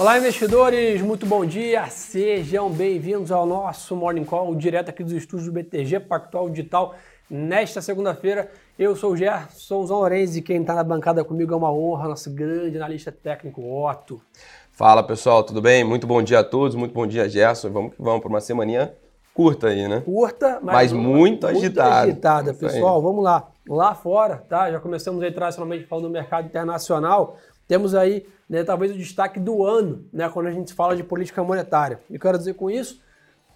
Olá, investidores, muito bom dia. Sejam bem-vindos ao nosso Morning Call, direto aqui dos estúdios do BTG Pactual Digital. Nesta segunda-feira, eu sou o Gerson Lourenço e quem está na bancada comigo é uma honra, nosso grande analista técnico, Otto. Fala pessoal, tudo bem? Muito bom dia a todos, muito bom dia, Gerson. Vamos que vamos para uma semaninha curta aí, né? Curta, mas, mas muito, muito agitada. agitada, pessoal. Vamos lá. Lá fora, tá? Já começamos aí tradicionalmente falando do mercado internacional. Temos aí, né, talvez o destaque do ano, né, quando a gente fala de política monetária. E quero dizer com isso,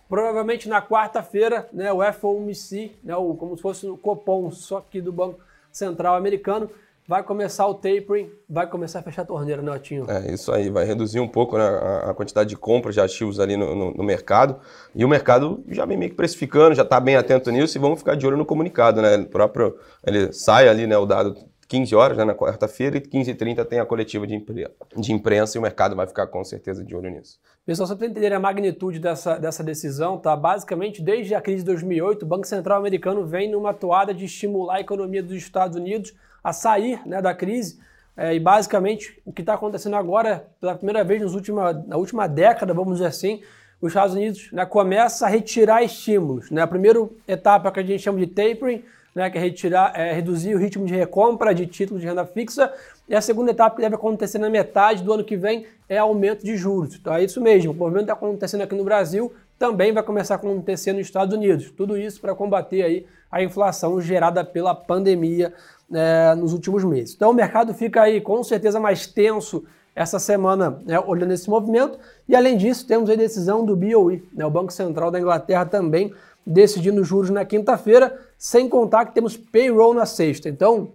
provavelmente na quarta-feira, né, o FOMC, né, o, como se fosse o Copom, só que do Banco Central Americano, vai começar o tapering, vai começar a fechar a torneira, né, Otinho? É, isso aí, vai reduzir um pouco né, a, quantidade de compras de ativos ali no, no, no, mercado. E o mercado já vem meio que precificando, já está bem atento nisso e vamos ficar de olho no comunicado, né? O próprio, ele sai ali, né, o dado 15 horas né, na quarta-feira e 15h30 tem a coletiva de, impre de imprensa e o mercado vai ficar com certeza de olho nisso. Pessoal, só para entender a magnitude dessa, dessa decisão, tá? Basicamente, desde a crise de 2008, o Banco Central americano vem numa toada de estimular a economia dos Estados Unidos a sair né, da crise. É, e basicamente, o que está acontecendo agora, pela primeira vez nos última, na última década, vamos dizer assim, os Estados Unidos né, começa a retirar estímulos. Né? A primeira etapa que a gente chama de tapering, né, que é, retirar, é reduzir o ritmo de recompra de títulos de renda fixa. E a segunda etapa que deve acontecer na metade do ano que vem é aumento de juros. Então é isso mesmo, o movimento está acontecendo aqui no Brasil, também vai começar a acontecer nos Estados Unidos. Tudo isso para combater aí a inflação gerada pela pandemia é, nos últimos meses. Então o mercado fica aí com certeza mais tenso essa semana né, olhando esse movimento. E além disso, temos a decisão do BOE, né, o Banco Central da Inglaterra também decidindo juros na quinta-feira, sem contar que temos payroll na sexta. Então,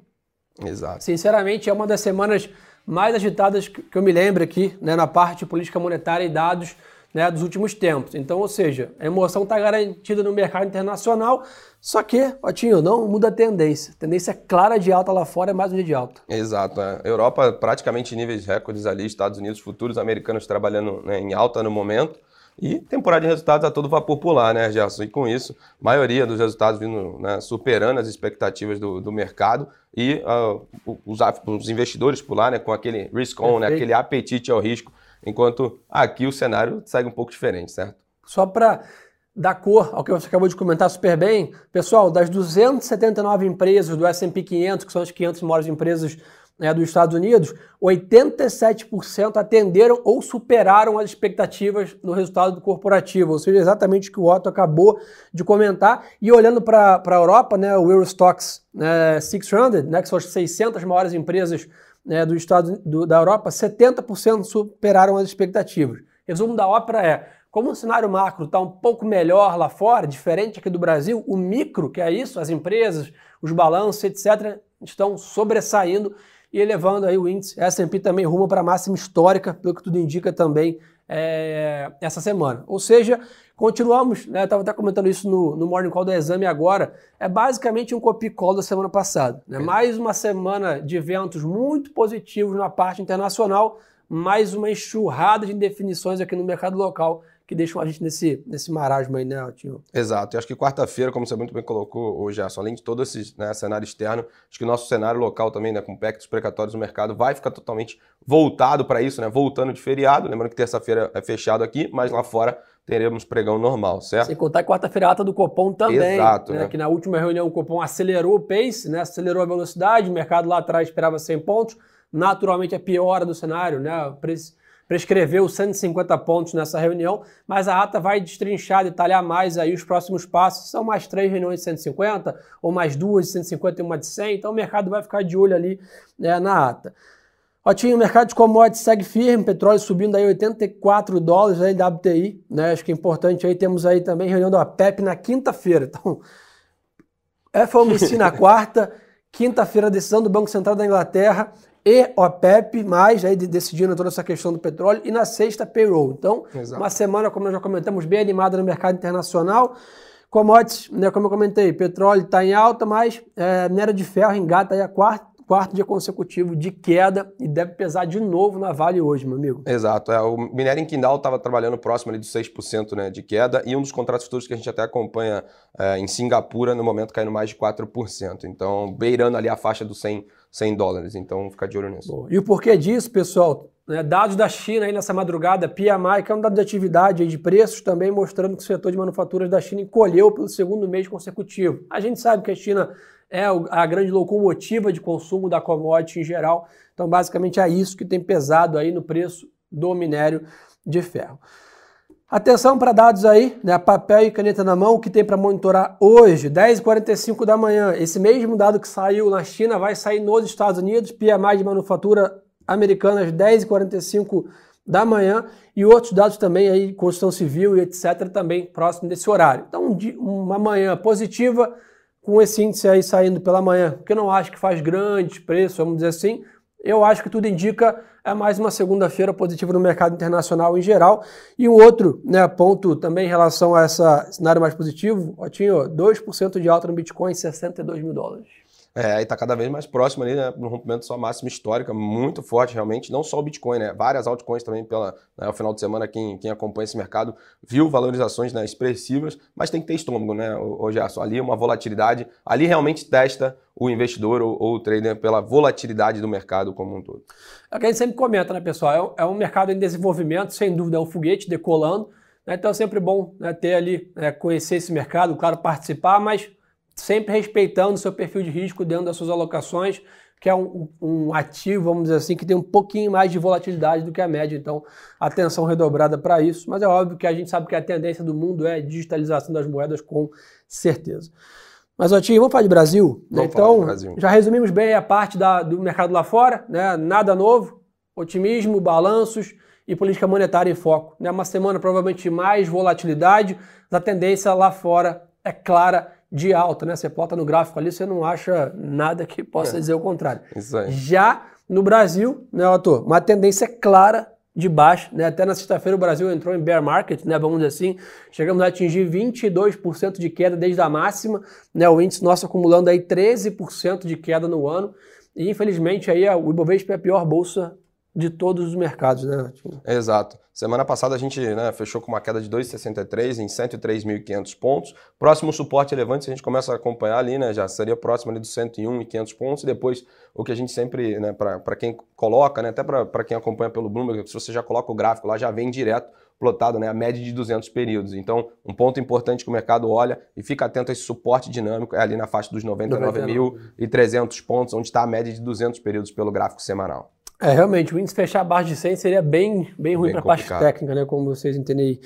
Exato. sinceramente, é uma das semanas mais agitadas que eu me lembro aqui, né, na parte de política monetária e dados né, dos últimos tempos. Então, ou seja, a emoção está garantida no mercado internacional, só que, Otinho, não muda a tendência. A tendência é clara de alta lá fora, é mais um dia de alta. Exato. Né? Europa praticamente níveis recordes ali, Estados Unidos, futuros americanos trabalhando né, em alta no momento. E temporada de resultados a todo vapor pular, né, Gerson? E com isso, maioria dos resultados vindo né, superando as expectativas do, do mercado e uh, os, os, investidores pular né, com aquele risk-on, né, aquele apetite ao risco, enquanto aqui o cenário segue um pouco diferente, certo? Só para dar cor ao que você acabou de comentar super bem, pessoal, das 279 empresas do S&P 500, que são as 500 maiores empresas né, dos Estados Unidos, 87% atenderam ou superaram as expectativas no resultado do corporativo, ou seja, exatamente o que o Otto acabou de comentar. E olhando para a Europa, né, o Eurostox né, 600, né, que são as 600 maiores empresas né, do estado do, da Europa, 70% superaram as expectativas. Resumo da ópera é, como o cenário macro está um pouco melhor lá fora, diferente aqui do Brasil, o micro, que é isso, as empresas, os balanços, etc., estão sobressaindo e elevando aí o índice. S&P também rumo para a máxima histórica, pelo que tudo indica também é, essa semana. Ou seja, continuamos, né, estava até comentando isso no, no Morning Call do Exame agora, é basicamente um copy call da semana passada. Né? É. Mais uma semana de eventos muito positivos na parte internacional, mais uma enxurrada de indefinições aqui no mercado local que deixam a gente nesse, nesse marasmo aí, né, Tio? Exato. E acho que quarta-feira, como você muito bem colocou hoje, além de todo esse né, cenário externo, acho que o nosso cenário local também, né, com pactos precatórios no mercado, vai ficar totalmente voltado para isso, né? Voltando de feriado. Lembrando que terça-feira é fechado aqui, mas lá fora teremos pregão normal, certo? Sem contar que quarta-feira ata do Copom também. Exato. Né? né? Que na última reunião o Copom acelerou o pace, né? acelerou a velocidade, o mercado lá atrás esperava 100 pontos. Naturalmente a piora do cenário, né? O preço prescreveu 150 pontos nessa reunião, mas a ata vai destrinchar, detalhar mais aí os próximos passos. São mais três reuniões de 150, ou mais duas de 150 e uma de 100, então o mercado vai ficar de olho ali né, na ata. Otinho, o mercado de commodities segue firme, petróleo subindo aí 84 dólares aí WTI, né? Acho que é importante aí, temos aí também reunião da OPEP na quinta-feira. Então, FOMC na quarta, quinta-feira decisão do Banco Central da Inglaterra, e OPEP, mais aí decidindo toda essa questão do petróleo, e na sexta, payroll. Então, Exato. uma semana, como nós já comentamos, bem animada no mercado internacional. Commodities, né, como eu comentei, petróleo está em alta, mas é, minério de ferro engata aí a quarta, quarto dia consecutivo de queda e deve pesar de novo na Vale hoje, meu amigo. Exato. É, o minério em Quindal estava trabalhando próximo ali dos 6% né, de queda e um dos contratos futuros que a gente até acompanha é, em Singapura, no momento caindo mais de 4%. Então, beirando ali a faixa dos 100, 100 dólares. Então, fica de olho nisso. Boa. E o porquê disso, pessoal? Né, dados da China aí nessa madrugada, PMI, que é um dado de atividade de preços, também mostrando que o setor de manufaturas da China encolheu pelo segundo mês consecutivo. A gente sabe que a China é a grande locomotiva de consumo da commodity em geral, então basicamente é isso que tem pesado aí no preço do minério de ferro. Atenção para dados aí, né, papel e caneta na mão, o que tem para monitorar hoje, 10h45 da manhã. Esse mesmo dado que saiu na China vai sair nos Estados Unidos, PMI de manufatura Americanas, 10h45 da manhã, e outros dados também aí, construção civil e etc., também próximo desse horário. Então, uma manhã positiva, com esse índice aí saindo pela manhã, que eu não acho que faz grande preço, vamos dizer assim, eu acho que tudo indica é mais uma segunda-feira positiva no mercado internacional em geral. E um outro né, ponto também em relação a esse cenário mais positivo, ó, tinha 2% de alta no Bitcoin, 62 mil dólares. É, aí está cada vez mais próximo ali, né, no rompimento de sua máxima histórica, muito forte realmente, não só o Bitcoin, né, várias altcoins também pela, né, ao final de semana, quem, quem acompanha esse mercado viu valorizações né, expressivas, mas tem que ter estômago, né, o Gerson, ali uma volatilidade, ali realmente testa o investidor ou, ou, o trader pela volatilidade do mercado como um todo. É o que a gente sempre comenta, né, pessoal, é um, é mercado em desenvolvimento, sem dúvida é um foguete decolando, né, então é sempre bom né, ter ali, né, conhecer esse mercado, claro, participar, mas sempre respeitando o seu perfil de risco dentro das suas alocações, que é um, um, ativo, vamos dizer assim, que tem um pouquinho mais de volatilidade do que a média. Então, atenção redobrada para isso. Mas é óbvio que a gente sabe que a tendência do mundo é digitalização das moedas, com certeza. Mas, Otinho, vamos falar de Brasil? Né? Então, Brasil. já resumimos bem a parte da, do mercado lá fora, né? nada novo, otimismo, balanços e política monetária em foco. Né? Uma semana provavelmente mais volatilidade, a tendência lá fora é clara de alta, né? Você plota no gráfico ali, você não acha nada que possa é. dizer o contrário. Já no Brasil, né, Otto, uma tendência clara de baixo, né? Até na sexta-feira o Brasil entrou em bear market, né? Vamos dizer assim, chegamos a atingir 22% de queda desde a máxima, né? O índice nosso acumulando aí 13% de queda no ano. E infelizmente aí o Ibovespa é a pior bolsa de todos os mercados, né? Exato. Semana passada a gente né, fechou com uma queda de 2,63 em 103.500 pontos. Próximo suporte relevante, se a gente começa a acompanhar ali, né, já seria próximo ali dos 101.500 pontos. E depois, o que a gente sempre, né, para quem coloca, né, até para quem acompanha pelo Bloomberg, se você já coloca o gráfico lá, já vem direto plotado né, a média de 200 períodos. Então, um ponto importante que o mercado olha e fica atento a esse suporte dinâmico é ali na faixa dos 99.300 pontos, onde está a média de 200 períodos pelo gráfico semanal. É, realmente, o índice fechar abaixo de 100 seria bem, bem ruim para a parte técnica, né? Como vocês entendem aí.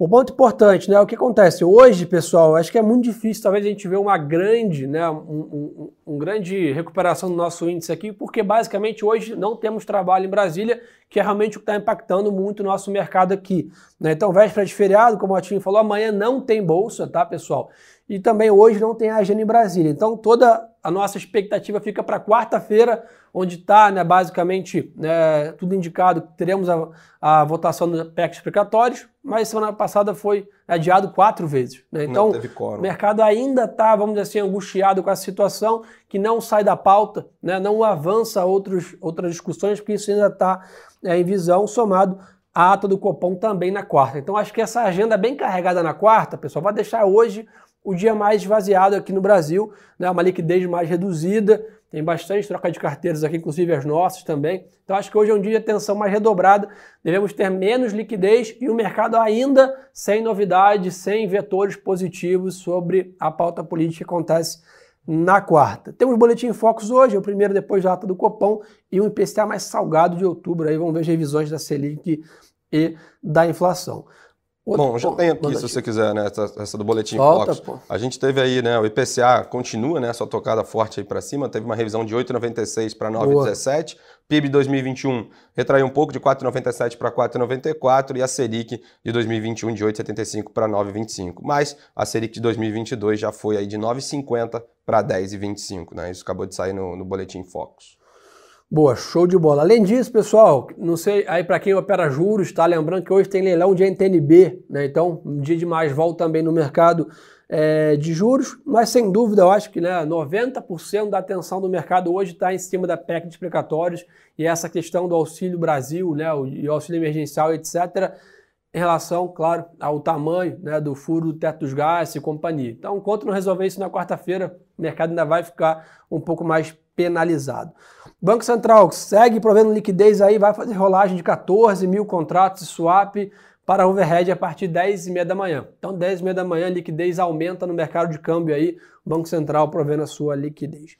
Um ponto importante, né? O que acontece hoje, pessoal, acho que é muito difícil, talvez a gente ver uma grande, né? Um, um, um, grande recuperação do nosso índice aqui, porque basicamente hoje não temos trabalho em Brasília, que é realmente o que está impactando muito o nosso mercado aqui. Né? Então, véspera de feriado, como o Atinho falou, amanhã não tem bolsa, tá, pessoal? E também hoje não tem agenda em Brasília. Então, toda a nossa expectativa fica para quarta-feira, onde está né, basicamente né, tudo indicado que teremos a, a votação do PEC explicatórios, mas semana passada foi adiado quatro vezes. Né? Então, o mercado ainda está, vamos dizer assim, angustiado com essa situação, que não sai da pauta, né, não avança outros, outras discussões, porque isso ainda está é, em visão, somado à ata do Copom também na quarta. Então, acho que essa agenda bem carregada na quarta, pessoal, vai deixar hoje o dia mais esvaziado aqui no Brasil, né? uma liquidez mais reduzida, tem bastante troca de carteiras aqui, inclusive as nossas também. Então acho que hoje é um dia de atenção mais redobrada, devemos ter menos liquidez e o mercado ainda sem novidades, sem vetores positivos sobre a pauta política que acontece na quarta. Temos boletim Focus hoje, o primeiro depois da ata do Copom e um IPCA mais salgado de outubro. Aí vamos ver as revisões da Selic e da inflação. Outro Bom, já tem aqui, se você quiser, né, essa, essa do Boletim Volta, Fox. Pô. A gente teve aí, né, o IPCA continua, né, sua tocada forte aí para cima, teve uma revisão de 8,96 para 9,17. PIB 2021 retraiu um pouco de 4,97 para 4,94 e a Selic de 2021 de 8,75 para 9,25. Mas a Selic de 2022 já foi aí de 9,50 para 10,25, né? Isso acabou de sair no, no Boletim Focus. Boa, show de bola. Além disso, pessoal, não sei, aí para quem opera juros, tá lembrando que hoje tem leilão de NTNB, né? Então, um dia de mais volta também no mercado é, de juros, mas sem dúvida eu acho que né, 90% da atenção do mercado hoje está em cima da PEC de explicatórios e essa questão do Auxílio Brasil, né, o, e auxílio emergencial, etc., em relação, claro, ao tamanho né, do furo do teto dos gastos e companhia. Então, enquanto não resolver isso na quarta-feira, o mercado ainda vai ficar um pouco mais penalizado. Banco Central segue provendo liquidez aí, vai fazer rolagem de 14 mil contratos de swap para overhead a partir de 10 e meia da manhã. Então, 10 e meia da manhã, liquidez aumenta no mercado de câmbio aí, Banco Central provendo a sua liquidez.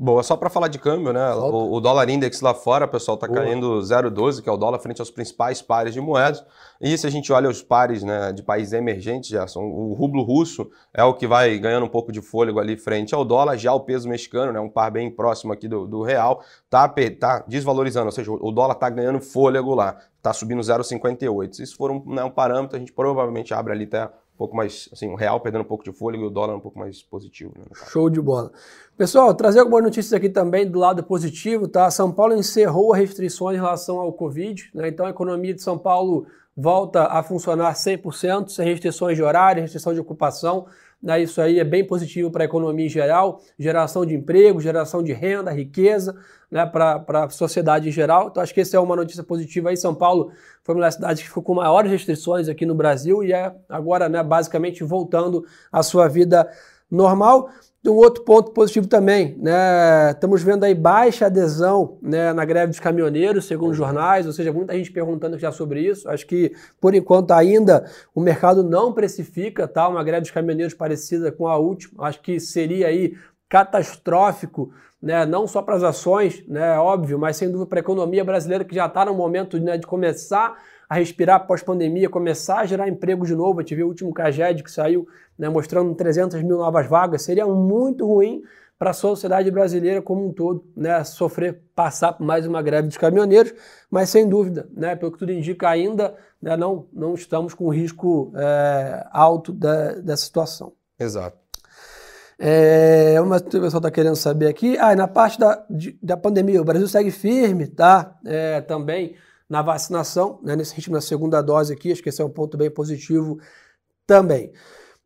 Boa, só para falar de câmbio, né? O, o, dólar index lá fora, pessoal, está caindo 0,12, que é o dólar frente aos principais pares de moedas. E se a gente olha os pares né, de países emergentes, já são o rublo russo é o que vai ganhando um pouco de fôlego ali frente ao dólar. Já o peso mexicano, né, um par bem próximo aqui do, do real, tá, tá desvalorizando, ou seja, o dólar está ganhando fôlego lá, está subindo 0,58. Se isso for um, né, um parâmetro, a gente provavelmente abre ali até pouco mais, assim, o real perdendo um pouco de fôlego e o dólar um pouco mais positivo. Né, Show de bola. Pessoal, trazer algumas notícias aqui também do lado positivo, tá? São Paulo encerrou restrições em relação ao Covid, né? Então a economia de São Paulo volta a funcionar 100%, sem restrições de horário, restrição de ocupação. Né? Isso aí é bem positivo para a economia em geral, geração de emprego, geração de renda, riqueza né? para a sociedade em geral. Então acho que essa é uma notícia positiva aí. São Paulo foi uma das cidades que ficou com maiores restrições aqui no Brasil e é agora né, basicamente voltando à sua vida normal. Um outro ponto positivo também, né? Estamos vendo aí baixa adesão né, na greve dos caminhoneiros, segundo jornais, ou seja, muita gente perguntando já sobre isso. Acho que, por enquanto, ainda o mercado não precifica tá, uma greve dos caminhoneiros parecida com a última. Acho que seria aí catastrófico, né, não só para as ações, né, óbvio, mas sem dúvida para a economia brasileira que já está no momento né, de começar a respirar pós-pandemia, começar a gerar emprego de novo. A gente viu o último CAGED que saiu né, mostrando 300 mil novas vagas. Seria muito ruim para a sociedade brasileira como um todo, né, sofrer, passar por mais uma greve dos caminhoneiros, mas sem dúvida, né, pelo que tudo indica, ainda né, não, não estamos com risco é, alto da, dessa situação. Exato. É, uma, o pessoal está querendo saber aqui. Ah, na parte da, de, da pandemia, o Brasil segue firme, tá? É, também na vacinação, né, nesse ritmo da segunda dose aqui, acho que esse é um ponto bem positivo também.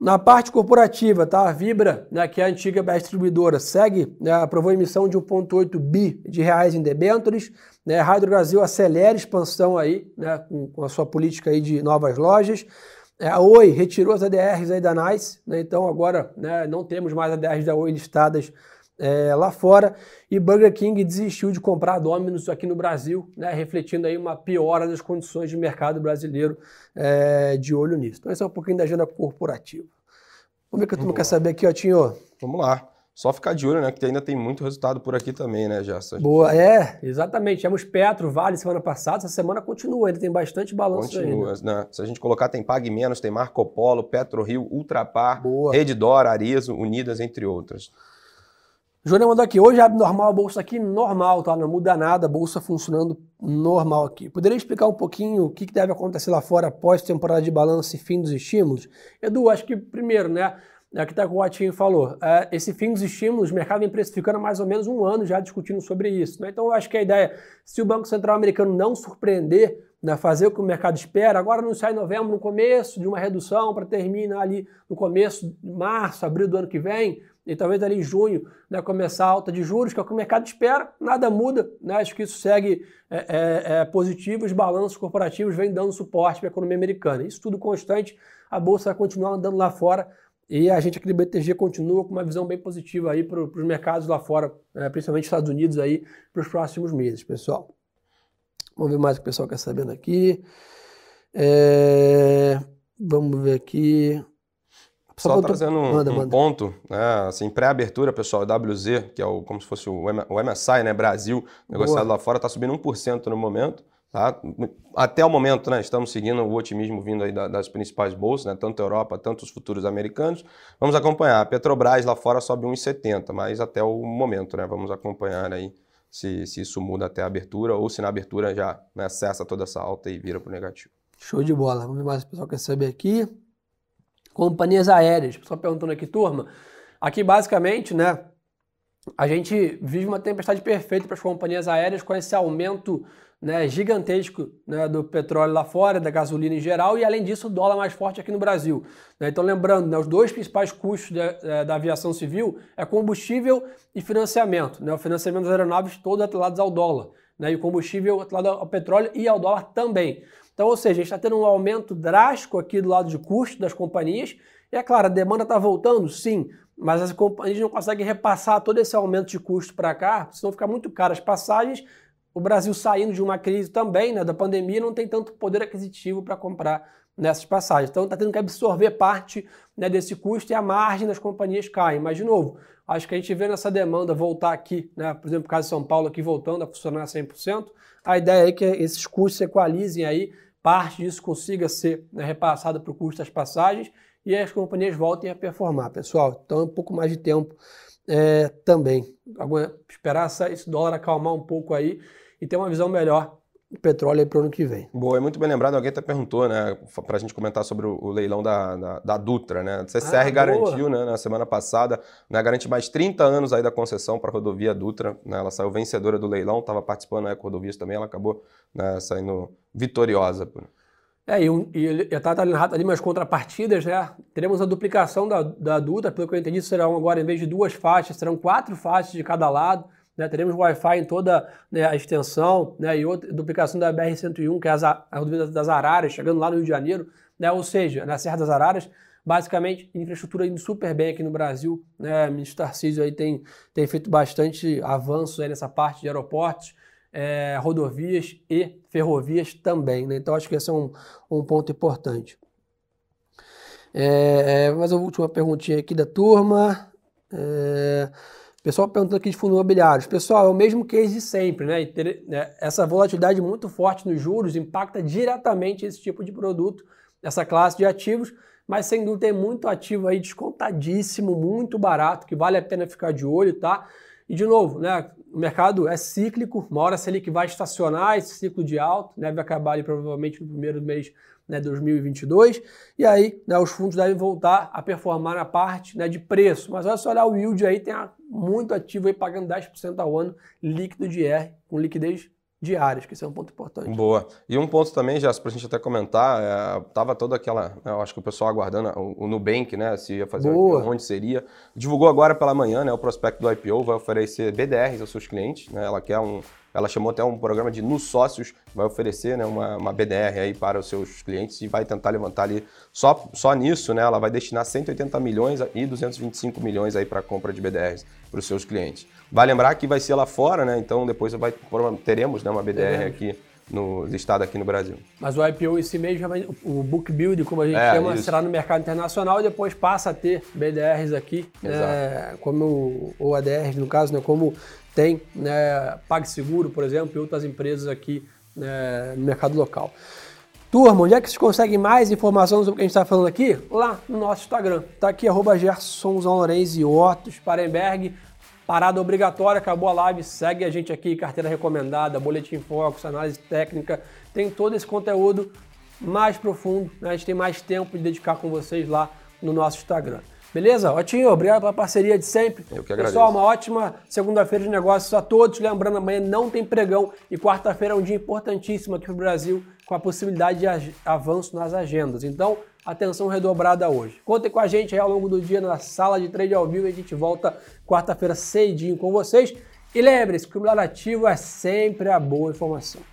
Na parte corporativa, tá? A Vibra, né, que é a antiga distribuidora, segue, né, aprovou a emissão de 1,8 bi de reais em debêntures. Né, a Rádio Brasil acelera a expansão aí, né, com, com, a sua política aí de novas lojas. É, a Oi retirou as ADRs aí da NICE, né, então agora né, não temos mais ADRs da Oi listadas é, lá fora. E Burger King desistiu de comprar Domino's aqui no Brasil, né, refletindo aí uma piora das condições de mercado brasileiro é, de olho nisso. Então esse é um pouquinho da agenda corporativa. Vamos ver o que tu não quer saber aqui, ó, Tinho. Vamos lá. Só ficar de olho, né? Que ainda tem muito resultado por aqui também, né, Gerson? Boa, é, exatamente. Temos Petro, Vale semana passada, essa semana continua, ele tem bastante balanço continua, ainda. Né? Se a gente colocar, tem Pague Menos, tem Marco Polo, Petro Rio, Ultrapar, Redidor, Arizo, Unidas, entre outras. Júnior mandou aqui, hoje abre normal a bolsa aqui, normal, tá? Não muda nada, a bolsa funcionando normal aqui. Poderia explicar um pouquinho o que deve acontecer lá fora após temporada de balanço e fim dos estímulos? Edu, acho que primeiro, né? É o que o Atinho falou. É, esse fim dos estímulos, o mercado vem precificando há mais ou menos um ano já discutindo sobre isso. Né? Então, eu acho que a ideia, se o Banco Central americano não surpreender, né, fazer o que o mercado espera, agora anunciar em novembro, no começo de uma redução, para terminar ali no começo de março, abril do ano que vem, e talvez ali em junho né, começar a alta de juros, que é o que o mercado espera, nada muda. Né? Acho que isso segue é, é, é positivo, os balanços corporativos vêm dando suporte para a economia americana. Isso tudo constante, a Bolsa vai continuar andando lá fora e a gente aqui do BTG continua com uma visão bem positiva aí para os mercados lá fora, é, principalmente Estados Unidos aí, para os próximos meses, pessoal. Vamos ver mais o que o pessoal quer sabendo aqui. É, vamos ver aqui. Só, Só trazendo um, manda, um manda. ponto, né, assim, pré-abertura, pessoal, WZ, que é o, como se fosse o, o MSI, né, Brasil, negociado Boa. lá fora, está subindo 1% no momento. Tá? Até o momento, né, estamos seguindo o otimismo vindo aí das principais bolsas, né, tanto a Europa, tanto os futuros americanos. Vamos acompanhar. A Petrobras lá fora sobe 1,70, mas até o momento, né, vamos acompanhar aí se, se isso muda até a abertura ou se na abertura já né, cessa toda essa alta e vira para o negativo. Show de bola. Vamos ver mais o pessoal quer saber aqui. Companhias aéreas. Pessoal perguntando aqui, turma. Aqui basicamente, né, a gente vive uma tempestade perfeita para as companhias aéreas com esse aumento né, gigantesco né, do petróleo lá fora, da gasolina em geral, e além disso o dólar mais forte aqui no Brasil. Né? Então lembrando, né, os dois principais custos da, é, da, aviação civil é combustível e financiamento. Né? O financiamento das aeronaves todos atrelados ao dólar, né? e o combustível atrelado ao petróleo e ao dólar também. Então, ou seja, a gente está tendo um aumento drástico aqui do lado de custo das companhias, e é claro, a demanda está voltando, sim, mas as companhias não conseguem repassar todo esse aumento de custo para cá, senão fica muito caro as passagens. O Brasil saindo de uma crise também, né, da pandemia, não tem tanto poder aquisitivo para comprar nessas passagens. Então está tendo que absorver parte né, desse custo e a margem das companhias cai. Mas, de novo, acho que a gente vê nessa demanda voltar aqui, né, por exemplo, o caso de São Paulo aqui voltando a funcionar 100%, a ideia é que esses custos se equalizem aí, parte disso consiga ser né, repassada para o custo das passagens e as companhias voltem a performar, pessoal. Então, é um pouco mais de tempo é, também. Esperar esse dólar acalmar um pouco aí e ter uma visão melhor petróleo para o ano que vem. Boa, é muito bem lembrado. Alguém até perguntou, né, para a gente comentar sobre o, o leilão da, da, da, Dutra, né? A CCR ah, garantiu, né, na semana passada, né, garante mais 30 anos aí da concessão para a rodovia Dutra. Né, ela saiu vencedora do leilão, estava participando da Rodovias também, ela acabou né, saindo vitoriosa. É, e, e eu estava ali umas contrapartidas, né? Teremos a duplicação da, da Dutra, pelo que eu entendi, serão agora, em vez de duas faixas, serão quatro faixas de cada lado. Né, teremos Wi-Fi em toda né, a extensão, né, e outra duplicação da BR-101, que é a, a rodovia das Araras, chegando lá no Rio de Janeiro, né, ou seja, na Serra das Araras, basicamente, infraestrutura indo super bem aqui no Brasil. Né, o ministro Tarcísio aí tem, tem feito bastante avanços nessa parte de aeroportos, é, rodovias e ferrovias também. Né, então, acho que esse é um, um ponto importante. É mais uma última perguntinha aqui da turma. É, Pessoal perguntando aqui de fundos imobiliários. Pessoal, é o mesmo case de sempre, né? né? Essa volatilidade muito forte nos juros impacta diretamente esse tipo de produto, essa classe de ativos, mas sem dúvida tem muito ativo aí descontadíssimo, muito barato, que vale a pena ficar de olho, tá? E de novo, né? O mercado é cíclico, uma hora que vai estacionar esse ciclo de alto, né? Acabar ali provavelmente no primeiro mês né, 2022, e aí né, os fundos devem voltar a performar na parte né, de preço. Mas olha só olhar o yield aí, tem muito ativo aí pagando 10% ao ano líquido de R, com liquidez diárias, que isso é um ponto importante. Boa. E um ponto também, já para a gente até comentar, é, tava toda aquela, né, eu acho que o pessoal aguardando o, o Nubank, né, se ia fazer Boa. onde seria. Divulgou agora pela manhã, né, o prospecto do IPO vai oferecer BDRs aos seus clientes, né, ela quer um ela chamou até um programa de nos sócios, vai oferecer né, uma, uma BDR aí para os seus clientes e vai tentar levantar ali só, só nisso, né? Ela vai destinar 180 milhões e 225 milhões aí para a compra de BDRs para os seus clientes. Vai lembrar que vai ser lá fora, né? Então depois vai, teremos né, uma BDR aqui no listado aqui no Brasil. Mas o IPO em si mesmo, o book build, como a gente é, chama, isso. será no mercado internacional e depois passa a ter BDRs aqui, né, como o ADRs no caso, né, como tem né, PagSeguro, por exemplo, e outras empresas aqui né, no mercado local. Turma, onde é que vocês conseguem mais informação sobre o que a gente está falando aqui? Lá no nosso Instagram. Está aqui, arroba Gerson Lourenço e Otto Sparenberg. Parada obrigatória, acabou a live, segue a gente aqui, carteira recomendada, boletim focus, análise técnica, tem todo esse conteúdo mais profundo, né? a gente tem mais tempo de dedicar com vocês lá no nosso Instagram. Beleza? Otinho, obrigado pela parceria de sempre. Eu que agradeço. Pessoal, uma ótima segunda-feira de negócios a todos. Lembrando, amanhã não tem pregão e quarta-feira é um dia importantíssimo aqui para o Brasil com a possibilidade de avanço nas agendas. Então, atenção redobrada hoje. Contem com a gente aí ao longo do dia na sala de trade ao vivo e a gente volta quarta-feira cedinho com vocês. E lembre-se que o melhor ativo é sempre a boa informação.